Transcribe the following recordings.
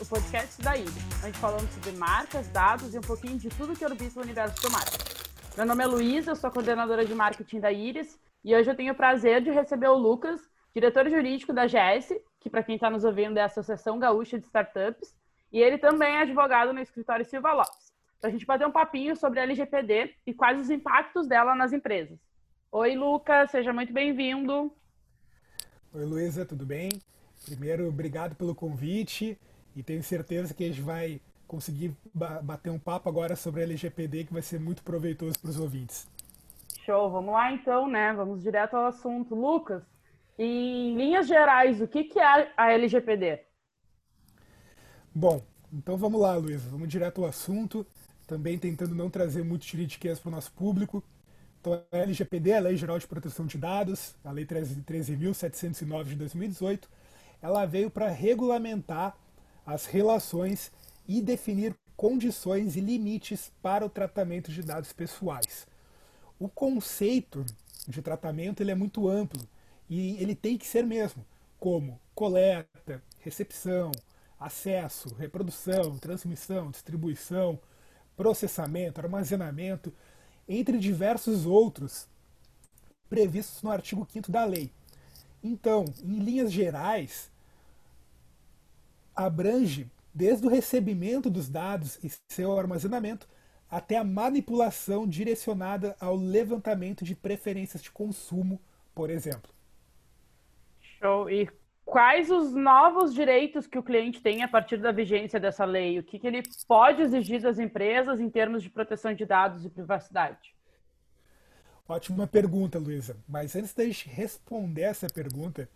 O podcast da Iris, onde falamos sobre marcas, dados e um pouquinho de tudo que orbita o universo do marketing. Meu nome é Luísa, sou coordenadora de marketing da Iris e hoje eu tenho o prazer de receber o Lucas, diretor jurídico da GS, que para quem está nos ouvindo é a Associação Gaúcha de Startups, e ele também é advogado no escritório Silva Lopes, para a gente bater um papinho sobre a LGPD e quais os impactos dela nas empresas. Oi, Lucas, seja muito bem-vindo. Oi, Luísa, tudo bem? Primeiro, obrigado pelo convite e tenho certeza que a gente vai conseguir bater um papo agora sobre a LGPD que vai ser muito proveitoso para os ouvintes. Show, vamos lá então, né? Vamos direto ao assunto. Lucas, em linhas gerais, o que, que é a LGPD? Bom, então vamos lá, Luísa, vamos direto ao assunto, também tentando não trazer muito tiridiquês para o nosso público. Então, a LGPD, a Lei Geral de Proteção de Dados, a Lei 13.709 de 2018, ela veio para regulamentar as relações e definir condições e limites para o tratamento de dados pessoais. O conceito de tratamento ele é muito amplo e ele tem que ser mesmo, como coleta, recepção, acesso, reprodução, transmissão, distribuição, processamento, armazenamento, entre diversos outros previstos no artigo 5 da lei. Então, em linhas gerais, abrange desde o recebimento dos dados e seu armazenamento até a manipulação direcionada ao levantamento de preferências de consumo, por exemplo. Show. E quais os novos direitos que o cliente tem a partir da vigência dessa lei? O que, que ele pode exigir das empresas em termos de proteção de dados e privacidade? Ótima pergunta, Luísa. Mas antes da gente responder essa pergunta,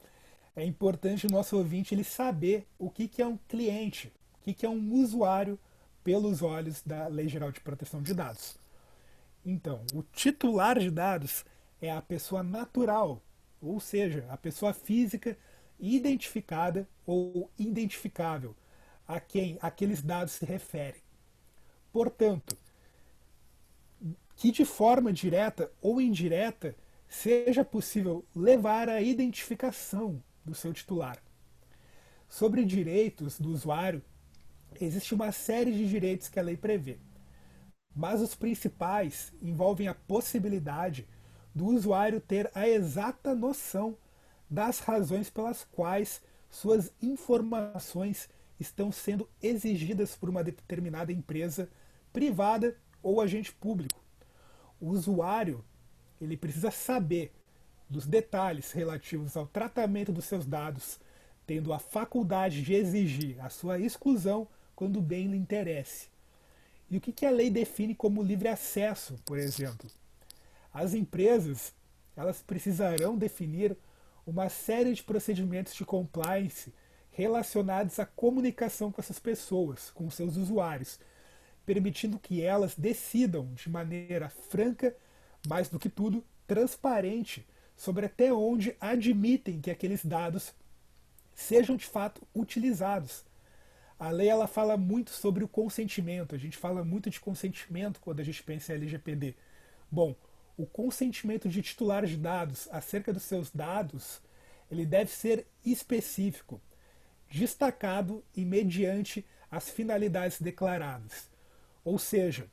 é importante o nosso ouvinte ele saber o que, que é um cliente, o que, que é um usuário pelos olhos da Lei Geral de Proteção de Dados. Então, o titular de dados é a pessoa natural, ou seja, a pessoa física identificada ou identificável a quem aqueles dados se referem. Portanto, que de forma direta ou indireta seja possível levar à identificação do seu titular. Sobre direitos do usuário, existe uma série de direitos que a lei prevê, mas os principais envolvem a possibilidade do usuário ter a exata noção das razões pelas quais suas informações estão sendo exigidas por uma determinada empresa privada ou agente público o usuário ele precisa saber dos detalhes relativos ao tratamento dos seus dados, tendo a faculdade de exigir a sua exclusão quando bem lhe interesse. E o que, que a lei define como livre acesso, por exemplo? As empresas elas precisarão definir uma série de procedimentos de compliance relacionados à comunicação com essas pessoas, com seus usuários, permitindo que elas decidam de maneira franca, mais do que tudo, transparente, sobre até onde admitem que aqueles dados sejam de fato utilizados. A lei ela fala muito sobre o consentimento, a gente fala muito de consentimento quando a gente pensa em LGPD. Bom, o consentimento de titular de dados acerca dos seus dados, ele deve ser específico, destacado e mediante as finalidades declaradas. Ou seja,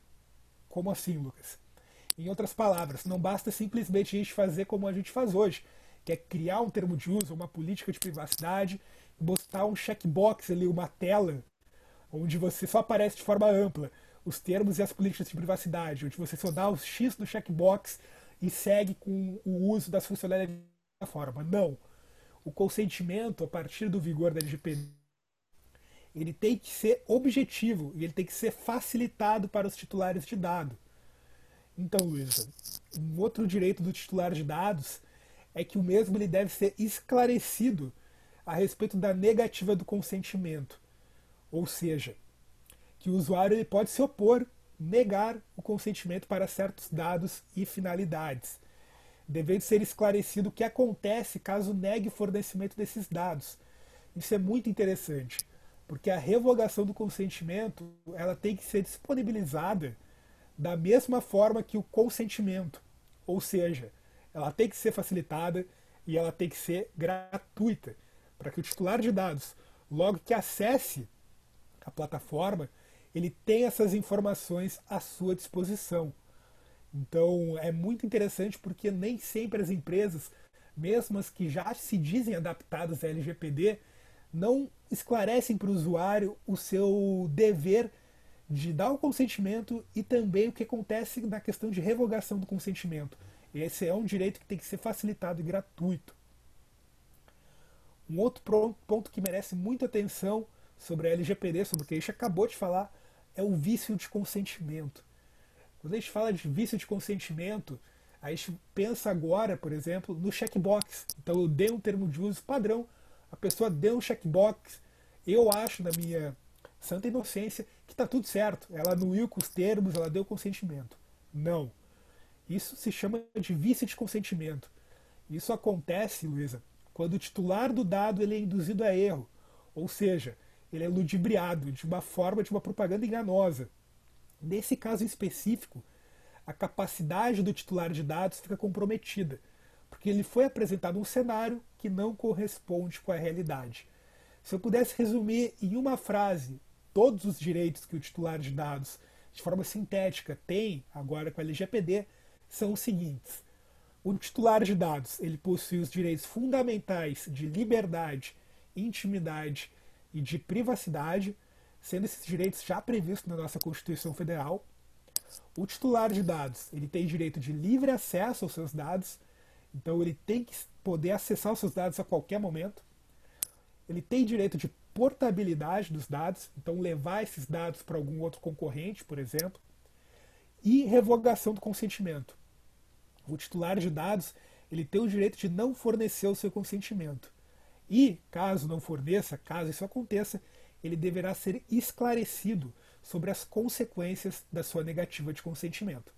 como assim, Lucas? Em outras palavras, não basta simplesmente a gente fazer como a gente faz hoje, que é criar um termo de uso, uma política de privacidade, botar um checkbox ali, uma tela, onde você só aparece de forma ampla os termos e as políticas de privacidade, onde você só dá os X no checkbox e segue com o uso das funcionalidades da forma. Não. O consentimento, a partir do vigor da LGPD, ele tem que ser objetivo e ele tem que ser facilitado para os titulares de dado. Então, Luísa, um outro direito do titular de dados é que o mesmo ele deve ser esclarecido a respeito da negativa do consentimento. Ou seja, que o usuário ele pode se opor, negar o consentimento para certos dados e finalidades, devendo ser esclarecido o que acontece caso negue o fornecimento desses dados. Isso é muito interessante porque a revogação do consentimento ela tem que ser disponibilizada da mesma forma que o consentimento, ou seja, ela tem que ser facilitada e ela tem que ser gratuita, para que o titular de dados Logo que acesse a plataforma, ele tem essas informações à sua disposição. Então é muito interessante porque nem sempre as empresas, mesmo as que já se dizem adaptadas à LGPD, não esclarecem para o usuário o seu dever de dar o consentimento e também o que acontece na questão de revogação do consentimento. Esse é um direito que tem que ser facilitado e gratuito. Um outro ponto que merece muita atenção sobre a LGPD, sobre o que a gente acabou de falar, é o vício de consentimento. Quando a gente fala de vício de consentimento, a gente pensa agora, por exemplo, no checkbox. Então eu dei um termo de uso padrão, a pessoa deu um checkbox, eu acho, na minha santa inocência, que está tudo certo. Ela anuiu com os termos, ela deu consentimento. Não. Isso se chama de vício de consentimento. Isso acontece, Luísa, quando o titular do dado ele é induzido a erro, ou seja, ele é ludibriado de uma forma de uma propaganda enganosa. Nesse caso específico, a capacidade do titular de dados fica comprometida, porque ele foi apresentado um cenário que não corresponde com a realidade. Se eu pudesse resumir em uma frase todos os direitos que o titular de dados, de forma sintética, tem agora com a LGPD, são os seguintes. O titular de dados ele possui os direitos fundamentais de liberdade, intimidade e de privacidade, sendo esses direitos já previstos na nossa Constituição Federal. O titular de dados ele tem direito de livre acesso aos seus dados, então ele tem que poder acessar os seus dados a qualquer momento. Ele tem direito de portabilidade dos dados, então levar esses dados para algum outro concorrente, por exemplo. E revogação do consentimento. O titular de dados ele tem o direito de não fornecer o seu consentimento. E, caso não forneça, caso isso aconteça, ele deverá ser esclarecido sobre as consequências da sua negativa de consentimento.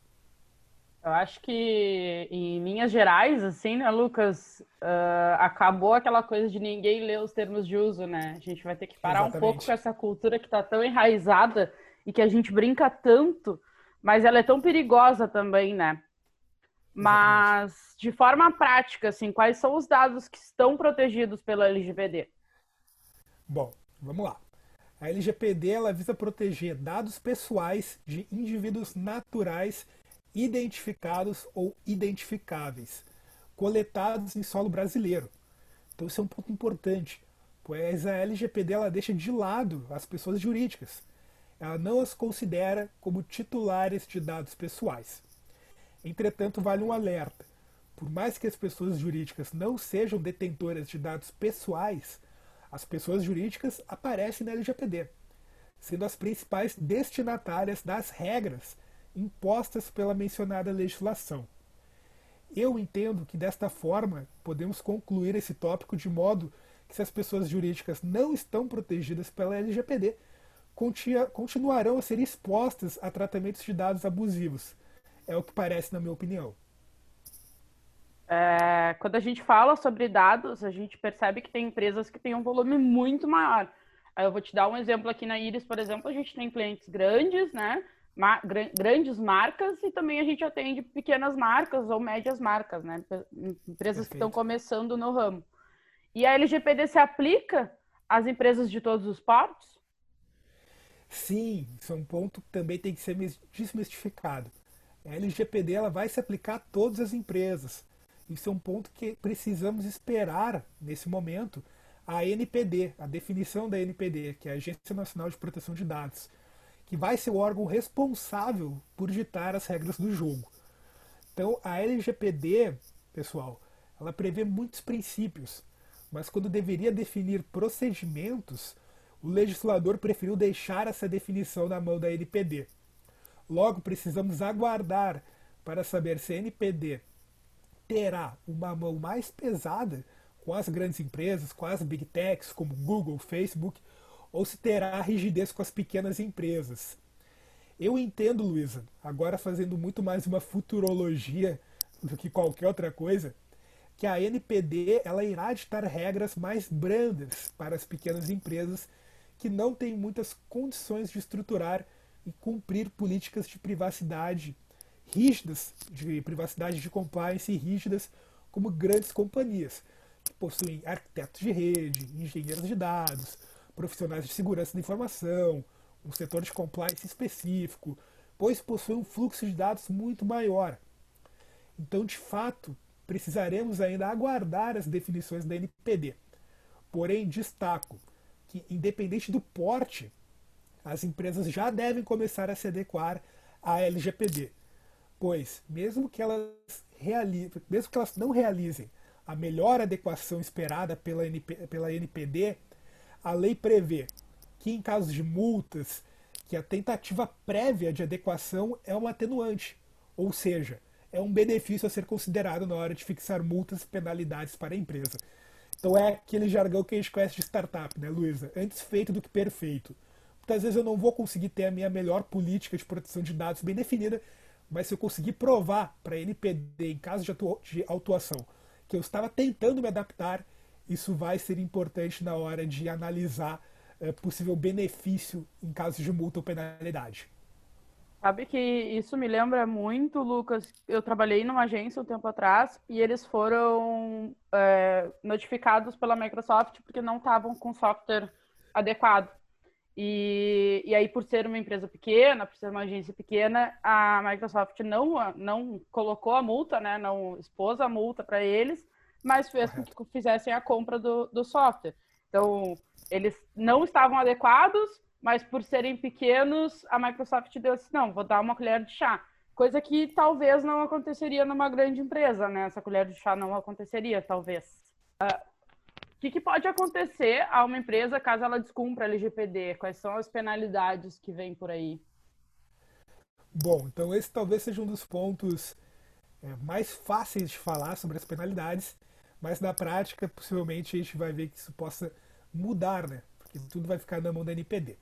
Eu acho que, em linhas gerais, assim, né, Lucas, uh, acabou aquela coisa de ninguém ler os termos de uso, né? A gente vai ter que parar Exatamente. um pouco com essa cultura que está tão enraizada e que a gente brinca tanto, mas ela é tão perigosa também, né? Mas, Exatamente. de forma prática, assim, quais são os dados que estão protegidos pela LGPD? Bom, vamos lá. A LGPD ela visa proteger dados pessoais de indivíduos naturais identificados ou identificáveis, coletados em solo brasileiro. Então isso é um ponto importante, pois a LGPD ela deixa de lado as pessoas jurídicas. Ela não as considera como titulares de dados pessoais. Entretanto, vale um alerta. Por mais que as pessoas jurídicas não sejam detentoras de dados pessoais, as pessoas jurídicas aparecem na LGPD, sendo as principais destinatárias das regras impostas pela mencionada legislação. Eu entendo que desta forma podemos concluir esse tópico de modo que se as pessoas jurídicas não estão protegidas pela LGPD, continuarão a ser expostas a tratamentos de dados abusivos. É o que parece, na minha opinião. É, quando a gente fala sobre dados, a gente percebe que tem empresas que têm um volume muito maior. Eu vou te dar um exemplo aqui na Iris, por exemplo, a gente tem clientes grandes, né? Ma grandes marcas e também a gente atende pequenas marcas ou médias marcas, né? Empresas Perfeito. que estão começando no ramo. E a LGPD se aplica às empresas de todos os portos? Sim, isso é um ponto que também tem que ser desmistificado. A LGPD ela vai se aplicar a todas as empresas. Isso é um ponto que precisamos esperar nesse momento a NPD, a definição da NPD, que é a Agência Nacional de Proteção de Dados que vai ser o órgão responsável por ditar as regras do jogo. Então, a LGPD, pessoal, ela prevê muitos princípios, mas quando deveria definir procedimentos, o legislador preferiu deixar essa definição na mão da NPD. Logo, precisamos aguardar para saber se a NPD terá uma mão mais pesada com as grandes empresas, com as big techs como Google, Facebook, ou se terá rigidez com as pequenas empresas. Eu entendo, Luísa, agora fazendo muito mais uma futurologia do que qualquer outra coisa, que a NPD ela irá ditar regras mais brandas para as pequenas empresas que não têm muitas condições de estruturar e cumprir políticas de privacidade rígidas, de privacidade de compliance rígidas, como grandes companhias, que possuem arquitetos de rede, engenheiros de dados, profissionais de segurança da informação, um setor de compliance específico, pois possui um fluxo de dados muito maior. Então, de fato, precisaremos ainda aguardar as definições da NPD. Porém, destaco que, independente do porte, as empresas já devem começar a se adequar à LGPD, pois, mesmo que elas, mesmo que elas não realizem a melhor adequação esperada pela, NP, pela NPD, a lei prevê que, em casos de multas, que a tentativa prévia de adequação é um atenuante, ou seja, é um benefício a ser considerado na hora de fixar multas e penalidades para a empresa. Então é aquele jargão que a gente conhece de startup, né, Luísa? Antes feito do que perfeito. Muitas vezes eu não vou conseguir ter a minha melhor política de proteção de dados bem definida, mas se eu conseguir provar para a NPD, em caso de, autuação, que eu estava tentando me adaptar, isso vai ser importante na hora de analisar é, possível benefício em caso de multa ou penalidade. Sabe que isso me lembra muito, Lucas. Eu trabalhei numa agência um tempo atrás e eles foram é, notificados pela Microsoft porque não estavam com software adequado. E, e aí, por ser uma empresa pequena, por ser uma agência pequena, a Microsoft não, não colocou a multa, né? não expôs a multa para eles, mas fez com que fizessem a compra do, do software. Então, eles não estavam adequados, mas por serem pequenos, a Microsoft deu assim, não, vou dar uma colher de chá. Coisa que talvez não aconteceria numa grande empresa, né? Essa colher de chá não aconteceria, talvez. Uh, o que, que, pode acontecer a uma empresa caso ela descumpra a LGPD? Quais são as penalidades que vêm por aí? Bom, então esse talvez seja um dos pontos é, mais fáceis de falar sobre as penalidades, mas na prática, possivelmente, a gente vai ver que isso possa mudar, né? Porque tudo vai ficar na mão da NPD.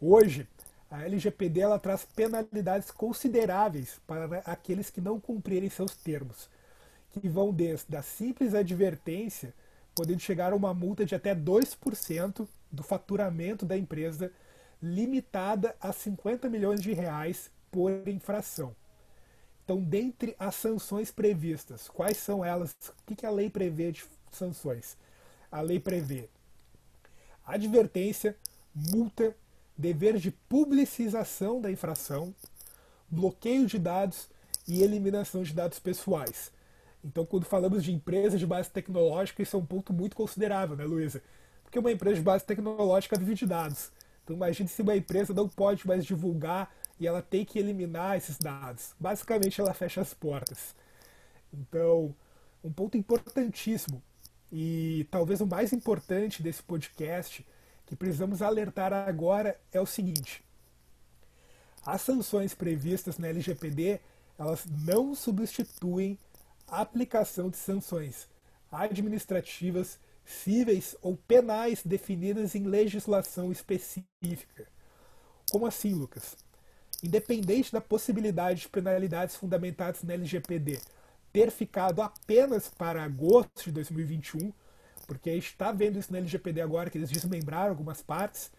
Hoje, a LGPD traz penalidades consideráveis para aqueles que não cumprirem seus termos, que vão desde a simples advertência, podendo chegar a uma multa de até 2% do faturamento da empresa, limitada a 50 milhões de reais por infração. Então, dentre as sanções previstas, quais são elas? O que a lei prevê de sanções? A lei prevê advertência, multa dever de publicização da infração, bloqueio de dados e eliminação de dados pessoais. Então, quando falamos de empresas de base tecnológica, isso é um ponto muito considerável, né, Luísa? Porque uma empresa de base tecnológica vive de dados. Então, imagine se uma empresa não pode mais divulgar e ela tem que eliminar esses dados. Basicamente, ela fecha as portas. Então, um ponto importantíssimo e talvez o mais importante desse podcast que precisamos alertar agora é o seguinte: as sanções previstas na LGPD elas não substituem a aplicação de sanções administrativas, cíveis ou penais definidas em legislação específica. Como assim, Lucas? Independente da possibilidade de penalidades fundamentadas na LGPD ter ficado apenas para agosto de 2021, porque está vendo isso na LGPD agora, que eles desmembraram algumas partes.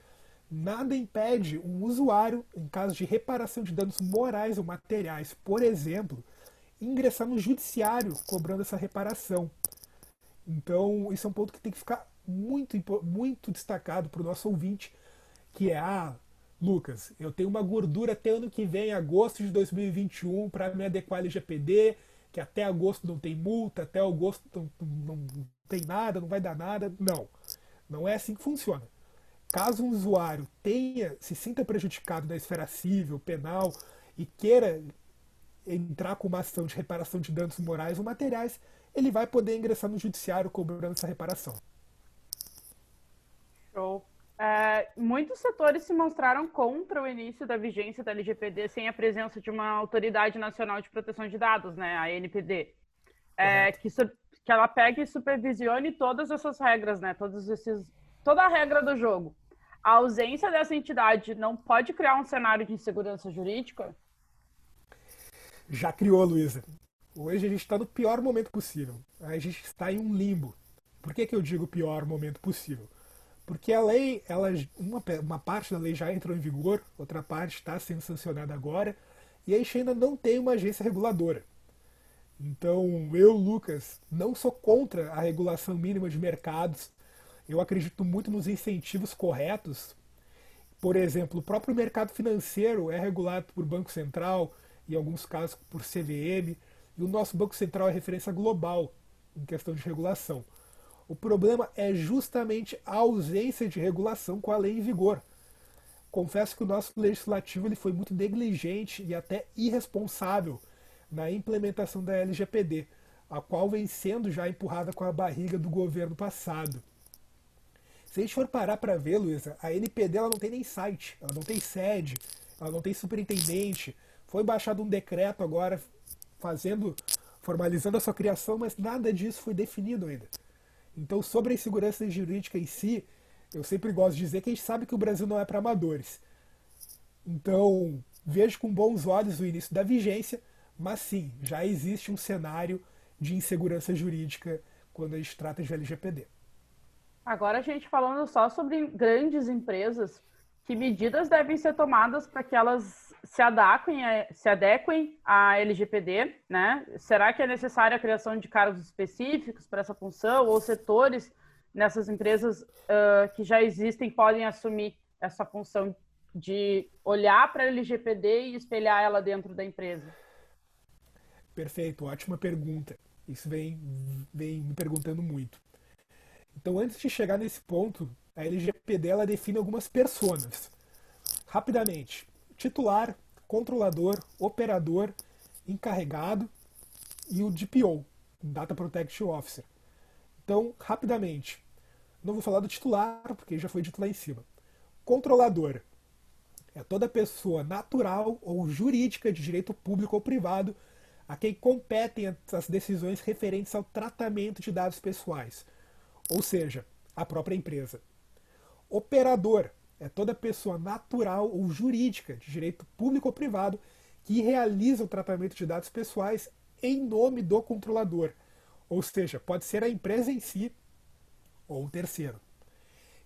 Nada impede um usuário, em caso de reparação de danos morais ou materiais, por exemplo, ingressar no judiciário cobrando essa reparação. Então, isso é um ponto que tem que ficar muito, muito destacado para o nosso ouvinte, que é, ah, Lucas, eu tenho uma gordura até ano que vem, agosto de 2021, para me adequar ao LGPD, que até agosto não tem multa, até agosto não, não tem nada, não vai dar nada. Não. Não é assim que funciona. Caso um usuário tenha, se sinta prejudicado na esfera civil, penal e queira entrar com uma ação de reparação de danos morais ou materiais, ele vai poder ingressar no judiciário cobrando essa reparação. Show. É, muitos setores se mostraram contra o início da vigência da LGPD sem a presença de uma autoridade nacional de proteção de dados, né, a NPD, é, que, que ela pegue e supervisione todas essas regras, né, todos esses, toda a regra do jogo. A ausência dessa entidade não pode criar um cenário de insegurança jurídica? Já criou, Luísa. Hoje a gente está no pior momento possível. A gente está em um limbo. Por que, que eu digo pior momento possível? Porque a lei, ela, uma, uma parte da lei já entrou em vigor, outra parte está sendo sancionada agora, e a gente ainda não tem uma agência reguladora. Então, eu, Lucas, não sou contra a regulação mínima de mercados Eu acredito muito nos incentivos corretos. Por exemplo, o próprio mercado financeiro é regulado por Banco Central, em alguns casos por CVM, e o nosso Banco Central é referência global em questão de regulação. O problema é justamente a ausência de regulação com a lei em vigor. Confesso que o nosso legislativo ele foi muito negligente e até irresponsável na implementação da LGPD, a qual vem sendo já empurrada com a barriga do governo passado. Se a gente for parar para ver, Luísa, a NPD ela não tem nem site, ela não tem sede, ela não tem superintendente. Foi baixado um decreto agora fazendo, formalizando a sua criação, mas nada disso foi definido ainda. Então, sobre a insegurança jurídica em si, eu sempre gosto de dizer que a gente sabe que o Brasil não é para amadores. Então, vejo com bons olhos o início da vigência, mas sim, já existe um cenário de insegurança jurídica quando a gente trata de LGPD. Agora a gente falando só sobre grandes empresas, que medidas devem ser tomadas para que elas se adequem, se adequem à LGPD, né? Será que é necessária a criação de cargos específicos para essa função ou setores nessas empresas uh, que já existem podem assumir essa função de olhar para a LGPD e espelhar ela dentro da empresa? Perfeito, ótima pergunta. Isso vem, vem me perguntando muito. Então, antes de chegar nesse ponto, a LGPD ela define algumas personas. Rapidamente, titular, controlador, operador, encarregado e o DPO, Data Protection Officer. Então, rapidamente, não vou falar do titular, porque já foi dito lá em cima. Controlador é toda pessoa natural ou jurídica de direito público ou privado a quem competem as decisões referentes ao tratamento de dados pessoais, ou seja, a própria empresa. Operador é toda pessoa natural ou jurídica, de direito público ou privado, que realiza o tratamento de dados pessoais em nome do controlador. Ou seja, pode ser a empresa em si ou um terceiro.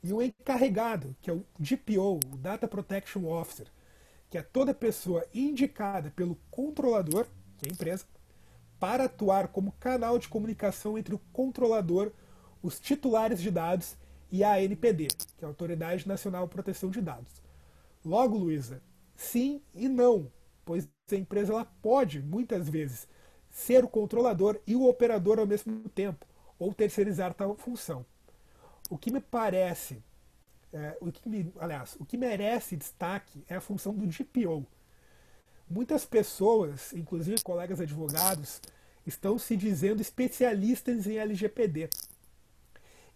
E o encarregado, que é o DPO, o Data Protection Officer, que é toda pessoa indicada pelo controlador, que é a empresa, para atuar como canal de comunicação entre o controlador, os titulares de dados e a ANPD, que é a Autoridade Nacional de Proteção de Dados. Logo, Luísa, sim e não, pois a empresa ela pode, muitas vezes, ser o controlador e o operador ao mesmo tempo, ou terceirizar tal função. O que me parece, é, o que me, aliás, o que merece destaque é a função do DPO. Muitas pessoas, inclusive colegas advogados, estão se dizendo especialistas em LGPD.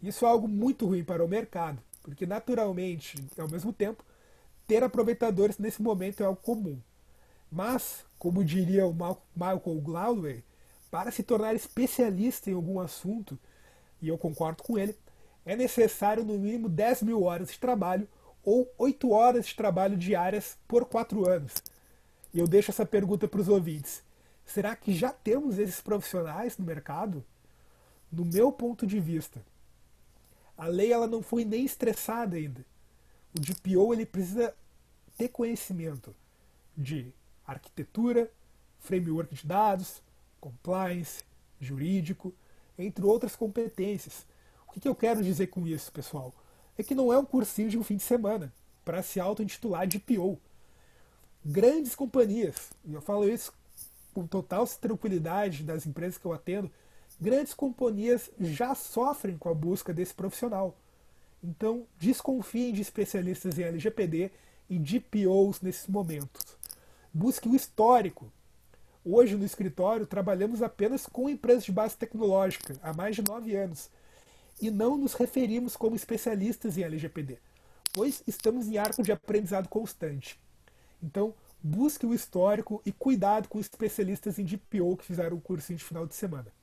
Isso é algo muito ruim para o mercado, porque naturalmente, ao mesmo tempo, ter aproveitadores nesse momento é algo comum. Mas, como diria o Malcolm Gladwell, para se tornar especialista em algum assunto, e eu concordo com ele, é necessário no mínimo 10 mil horas de trabalho ou 8 horas de trabalho diárias por 4 anos. E eu deixo essa pergunta para os ouvintes. Será que já temos esses profissionais no mercado? No meu ponto de vista, a lei ela não foi nem estressada ainda. O DPO ele precisa ter conhecimento de arquitetura, framework de dados, compliance, jurídico, entre outras competências. O que, que eu quero dizer com isso, pessoal? É que não é um cursinho de um fim de semana para se auto-intitular DPO. Grandes companhias, e eu falo isso com total tranquilidade das empresas que eu atendo, grandes companhias já sofrem com a busca desse profissional. Então, desconfiem de especialistas em LGPD e DPOs nesses momentos. Busque o histórico. Hoje, no escritório, trabalhamos apenas com empresas de base tecnológica há mais de nove anos e não nos referimos como especialistas em LGPD, pois estamos em arco de aprendizado constante. Então, busque o histórico e cuidado com especialistas em DPO que fizeram o cursinho de final de semana.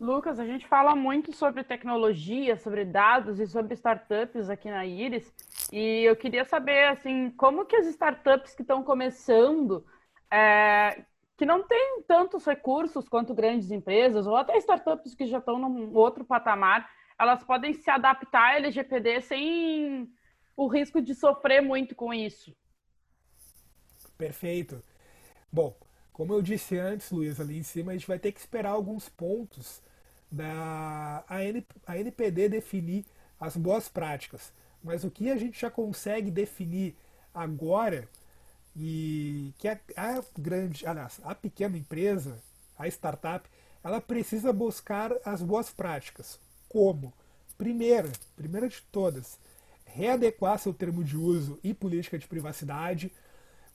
Lucas, a gente fala muito sobre tecnologia, sobre dados e sobre startups aqui na Iris. E eu queria saber, assim, como que as startups que estão começando, é, que não têm tantos recursos quanto grandes empresas, ou até startups que já estão num outro patamar, elas podem se adaptar à LGPD sem o risco de sofrer muito com isso. Perfeito. Bom, como eu disse antes, Luiz, ali em cima, a gente vai ter que esperar alguns pontos da a, NPD definir as boas práticas. Mas o que a gente já consegue definir agora e que a, a grande, aliás, a pequena empresa, a startup, ela precisa buscar as boas práticas. Como? Primeira, primeira de todas, readequar seu termo de uso e política de privacidade.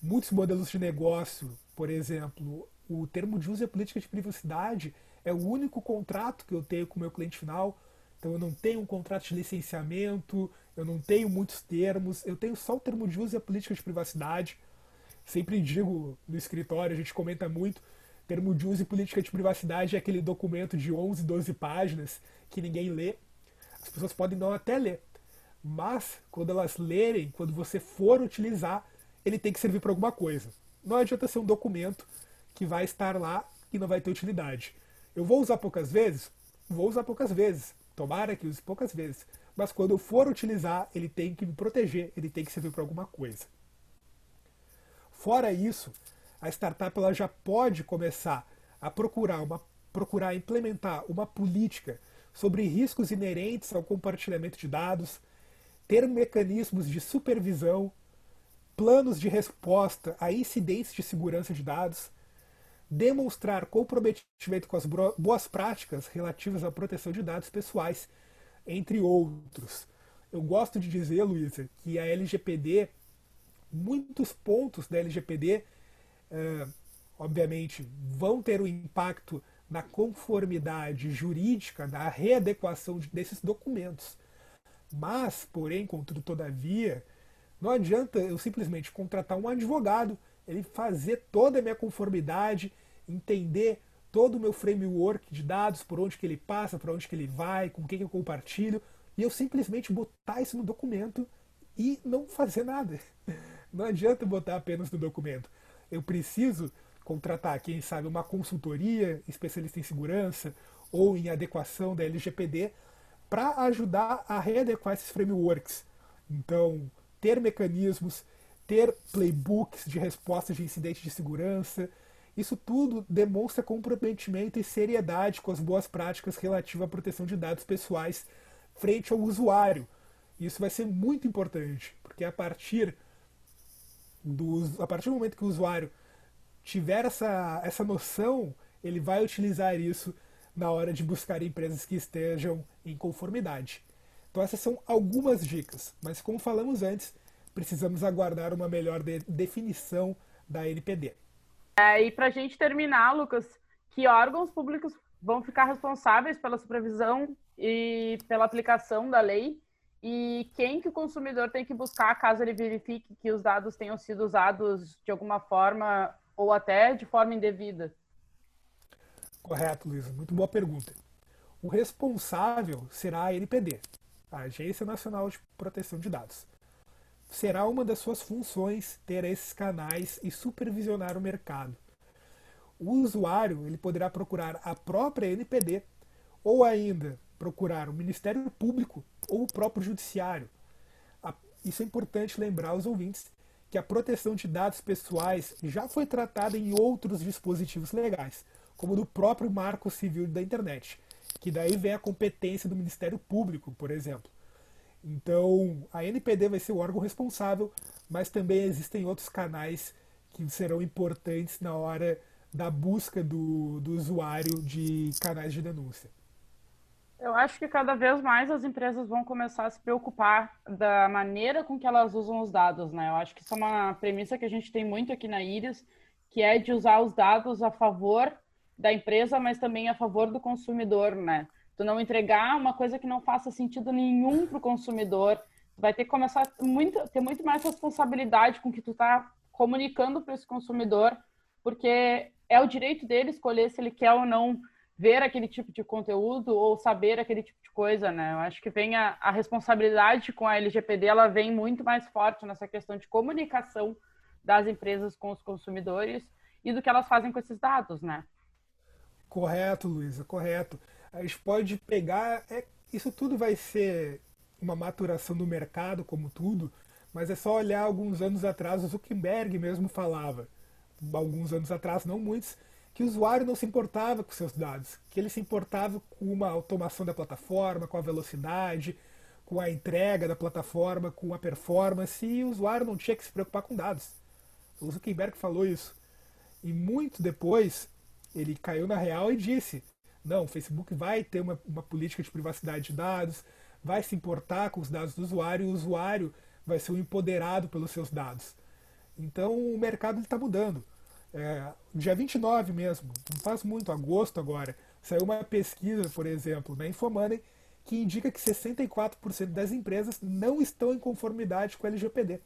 Muitos modelos de negócio, por exemplo, o termo de uso e a política de privacidade é o único contrato que eu tenho com o meu cliente final. Então eu não tenho um contrato de licenciamento, eu não tenho muitos termos, eu tenho só o termo de uso e a política de privacidade. Sempre digo no escritório, a gente comenta muito, termo de uso e política de privacidade é aquele documento de 11, 12 páginas que ninguém lê. As pessoas podem não até ler, mas quando elas lerem, quando você for utilizar, ele tem que servir para alguma coisa. Não adianta ser um documento que vai estar lá e não vai ter utilidade. Eu vou usar poucas vezes? Vou usar poucas vezes. Tomara que use poucas vezes. Mas quando eu for utilizar, ele tem que me proteger, ele tem que servir para alguma coisa. Fora isso, a startup ela já pode começar a procurar, uma, procurar implementar uma política sobre riscos inerentes ao compartilhamento de dados, ter mecanismos de supervisão, planos de resposta a incidentes de segurança de dados, demonstrar comprometimento com as boas práticas relativas à proteção de dados pessoais, entre outros. Eu gosto de dizer, Luísa, que a LGPD, muitos pontos da LGPD, eh, obviamente, vão ter um impacto na conformidade jurídica, na readequação desses documentos. Mas, porém, contudo, todavia, não adianta eu simplesmente contratar um advogado, ele fazer toda a minha conformidade, entender todo o meu framework de dados, por onde que ele passa, por onde que ele vai, com quem que eu compartilho, e eu simplesmente botar isso no documento e não fazer nada. Não adianta botar apenas no documento. Eu preciso contratar, quem sabe, uma consultoria especialista em segurança ou em adequação da LGPD para ajudar a readequar esses frameworks. Então, ter mecanismos, ter playbooks de respostas de incidentes de segurança, isso tudo demonstra comprometimento e seriedade com as boas práticas relativas à proteção de dados pessoais frente ao usuário. Isso vai ser muito importante, porque a partir do, a partir do momento que o usuário tiver essa, essa noção, ele vai utilizar isso na hora de buscar empresas que estejam em conformidade. Então essas são algumas dicas, mas como falamos antes, precisamos aguardar uma melhor de definição da NPD. É, e para a gente terminar, Lucas, que órgãos públicos vão ficar responsáveis pela supervisão e pela aplicação da lei e quem que o consumidor tem que buscar caso ele verifique que os dados tenham sido usados de alguma forma ou até de forma indevida? Correto, Luísa. Muito boa pergunta. O responsável será a NPD, a Agência Nacional de Proteção de Dados será uma das suas funções ter esses canais e supervisionar o mercado. O usuário ele poderá procurar a própria NPD ou ainda procurar o Ministério Público ou o próprio Judiciário. Isso é importante lembrar aos ouvintes que a proteção de dados pessoais já foi tratada em outros dispositivos legais, como no próprio Marco Civil da Internet, que daí vem a competência do Ministério Público, por exemplo. Então, a NPD vai ser o órgão responsável, mas também existem outros canais que serão importantes na hora da busca do, do usuário de canais de denúncia. Eu acho que cada vez mais as empresas vão começar a se preocupar da maneira com que elas usam os dados, né? Eu acho que isso é uma premissa que a gente tem muito aqui na Iris, que é de usar os dados a favor da empresa, mas também a favor do consumidor, né? tu não entregar uma coisa que não faça sentido nenhum para o consumidor, tu vai ter que começar muito, ter muito mais responsabilidade com o que tu está comunicando para esse consumidor, porque é o direito dele escolher se ele quer ou não ver aquele tipo de conteúdo ou saber aquele tipo de coisa, né? Eu acho que vem a, a responsabilidade com a LGPD, ela vem muito mais forte nessa questão de comunicação das empresas com os consumidores e do que elas fazem com esses dados, né? Correto, Luísa, correto a gente pode pegar. É, isso tudo vai ser uma maturação do mercado, como tudo, mas é só olhar alguns anos atrás, o Zuckerberg mesmo falava, alguns anos atrás, não muitos, que o usuário não se importava com seus dados, que ele se importava com uma automação da plataforma, com a velocidade, com a entrega da plataforma, com a performance, e o usuário não tinha que se preocupar com dados. O Zuckerberg falou isso. E muito depois, ele caiu na real e disse: não, o Facebook vai ter uma, uma política de privacidade de dados, vai se importar com os dados do usuário, e o usuário vai ser um empoderado pelos seus dados. Então o mercado está mudando. É, dia 29 mesmo, não faz muito, agosto agora, saiu uma pesquisa, por exemplo, na Infomoney, que indica que 64% das empresas não estão em conformidade com a LGPD.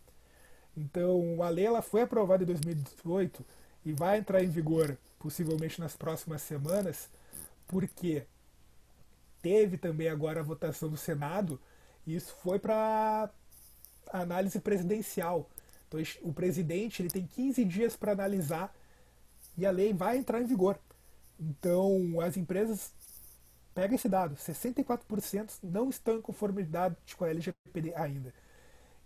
Então, a lei ela foi aprovada em 2018 e vai entrar em vigor possivelmente nas próximas semanas, porque teve também agora a votação do Senado e isso foi para análise presidencial. Então, o presidente ele tem 15 dias para analisar e a lei vai entrar em vigor. Então, as empresas pegam esse dado: 64% não estão em conformidade com a LGPD ainda.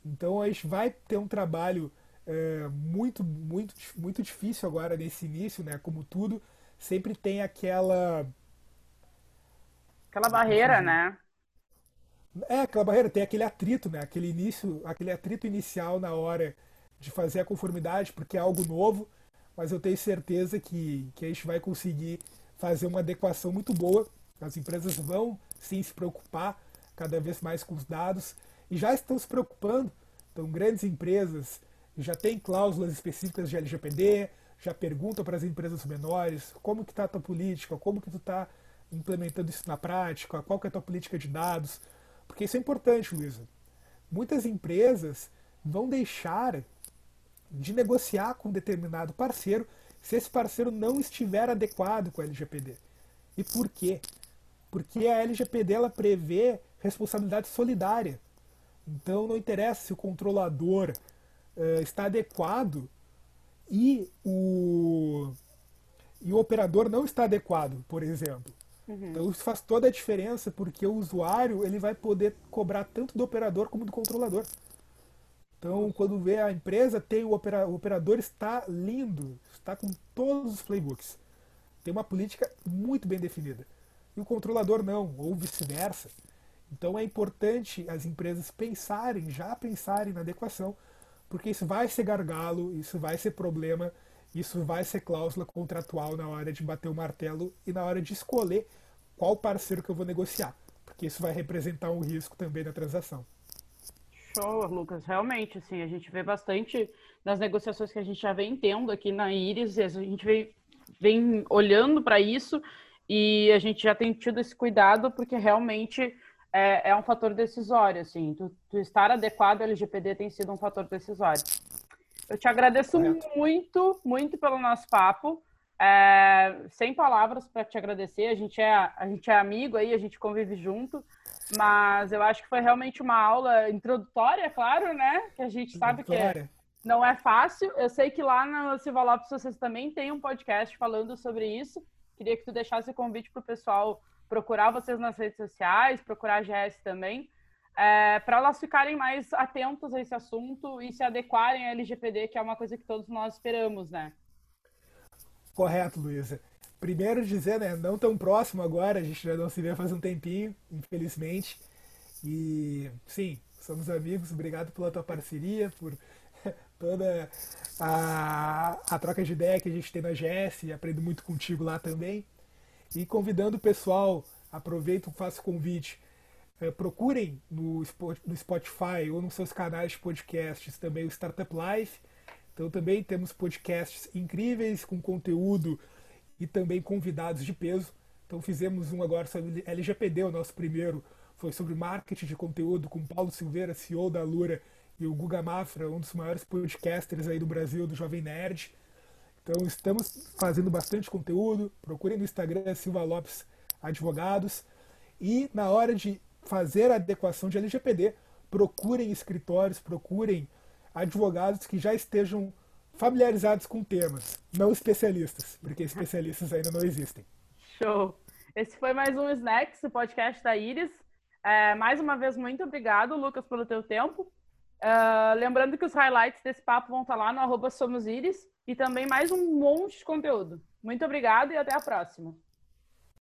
Então, a gente vai ter um trabalho é, muito, muito, muito difícil agora nesse início, né? Como tudo, sempre tem aquela. Aquela barreira, né? É, aquela barreira, tem aquele atrito, né? Aquele início, aquele atrito inicial na hora de fazer a conformidade, porque é algo novo, mas eu tenho certeza que, que a gente vai conseguir fazer uma adequação muito boa. As empresas vão sim se preocupar cada vez mais com os dados e já estão se preocupando. Então, grandes empresas já têm cláusulas específicas de LGPD, já perguntam para as empresas menores como que está a tua política, como que tu está implementando isso na prática, qual que é a tua política de dados, porque isso é importante, Luísa. Muitas empresas vão deixar de negociar com um determinado parceiro se esse parceiro não estiver adequado com a LGPD. E por quê? Porque a LGPD ela prevê responsabilidade solidária. Então não interessa se o controlador uh, está adequado e o, e o operador não está adequado, por exemplo. Uhum. Então isso faz toda a diferença porque o usuário ele vai poder cobrar tanto do operador como do controlador. Então, quando vê a empresa, tem o, opera, o operador está lindo, está com todos os playbooks. Tem uma política muito bem definida. E o controlador não, ou vice-versa. Então é importante as empresas pensarem, já pensarem na adequação, porque isso vai ser gargalo, isso vai ser problema, isso vai ser cláusula contratual na hora de bater o martelo e na hora de escolher qual parceiro que eu vou negociar, porque isso vai representar um risco também na transação. Show, Lucas. Realmente, assim, a gente vê bastante nas negociações que a gente já vem tendo aqui na Iris, a gente vem, vem olhando para isso e a gente já tem tido esse cuidado porque realmente é, é um fator decisório, assim. Tu, tu, estar adequado ao LGPD tem sido um fator decisório. Eu te agradeço muito, muito pelo nosso papo. É, sem palavras para te agradecer. A gente é a gente é amigo aí, a gente convive junto. Mas eu acho que foi realmente uma aula introdutória, claro, né? Que a gente sabe que é, não é fácil. Eu sei que lá no Silva Lopes vocês também têm um podcast falando sobre isso. Queria que tu deixasse o convite para o pessoal procurar vocês nas redes sociais, procurar a GS também, é, para elas ficarem mais atentas a esse assunto e se adequarem à LGPD, que é uma coisa que todos nós esperamos, né? Correto, Luísa. Primeiro dizer, né, não tão próximo agora, a gente já não se vê faz um tempinho, infelizmente. E sim, somos amigos, obrigado pela tua parceria, por toda a, a troca de ideia que a gente tem na GS, aprendo muito contigo lá também. E convidando o pessoal, aproveito, faço convite, é, procurem no, no Spotify ou nos seus canais de podcasts também o Startup Life. Então também temos podcasts incríveis com conteúdo e também convidados de peso. Então fizemos um agora sobre LGPD, o nosso primeiro foi sobre marketing de conteúdo com Paulo Silveira, CEO da Lura, e o Guga Mafra, um dos maiores podcasters aí do Brasil, do Jovem Nerd. Então estamos fazendo bastante conteúdo. Procurem no Instagram Silva Lopes Advogados. E na hora de fazer a adequação de LGPD, procurem escritórios, procurem advogados que já estejam familiarizados com temas, não especialistas, porque especialistas ainda não existem. Show! Esse foi mais um Snacks, o podcast da Iris. É, mais uma vez, muito obrigado, Lucas, pelo teu tempo. Uh, lembrando que os highlights desse papo vão estar lá no arroba Somos Iris e também mais um monte de conteúdo. Muito obrigado e até a próxima.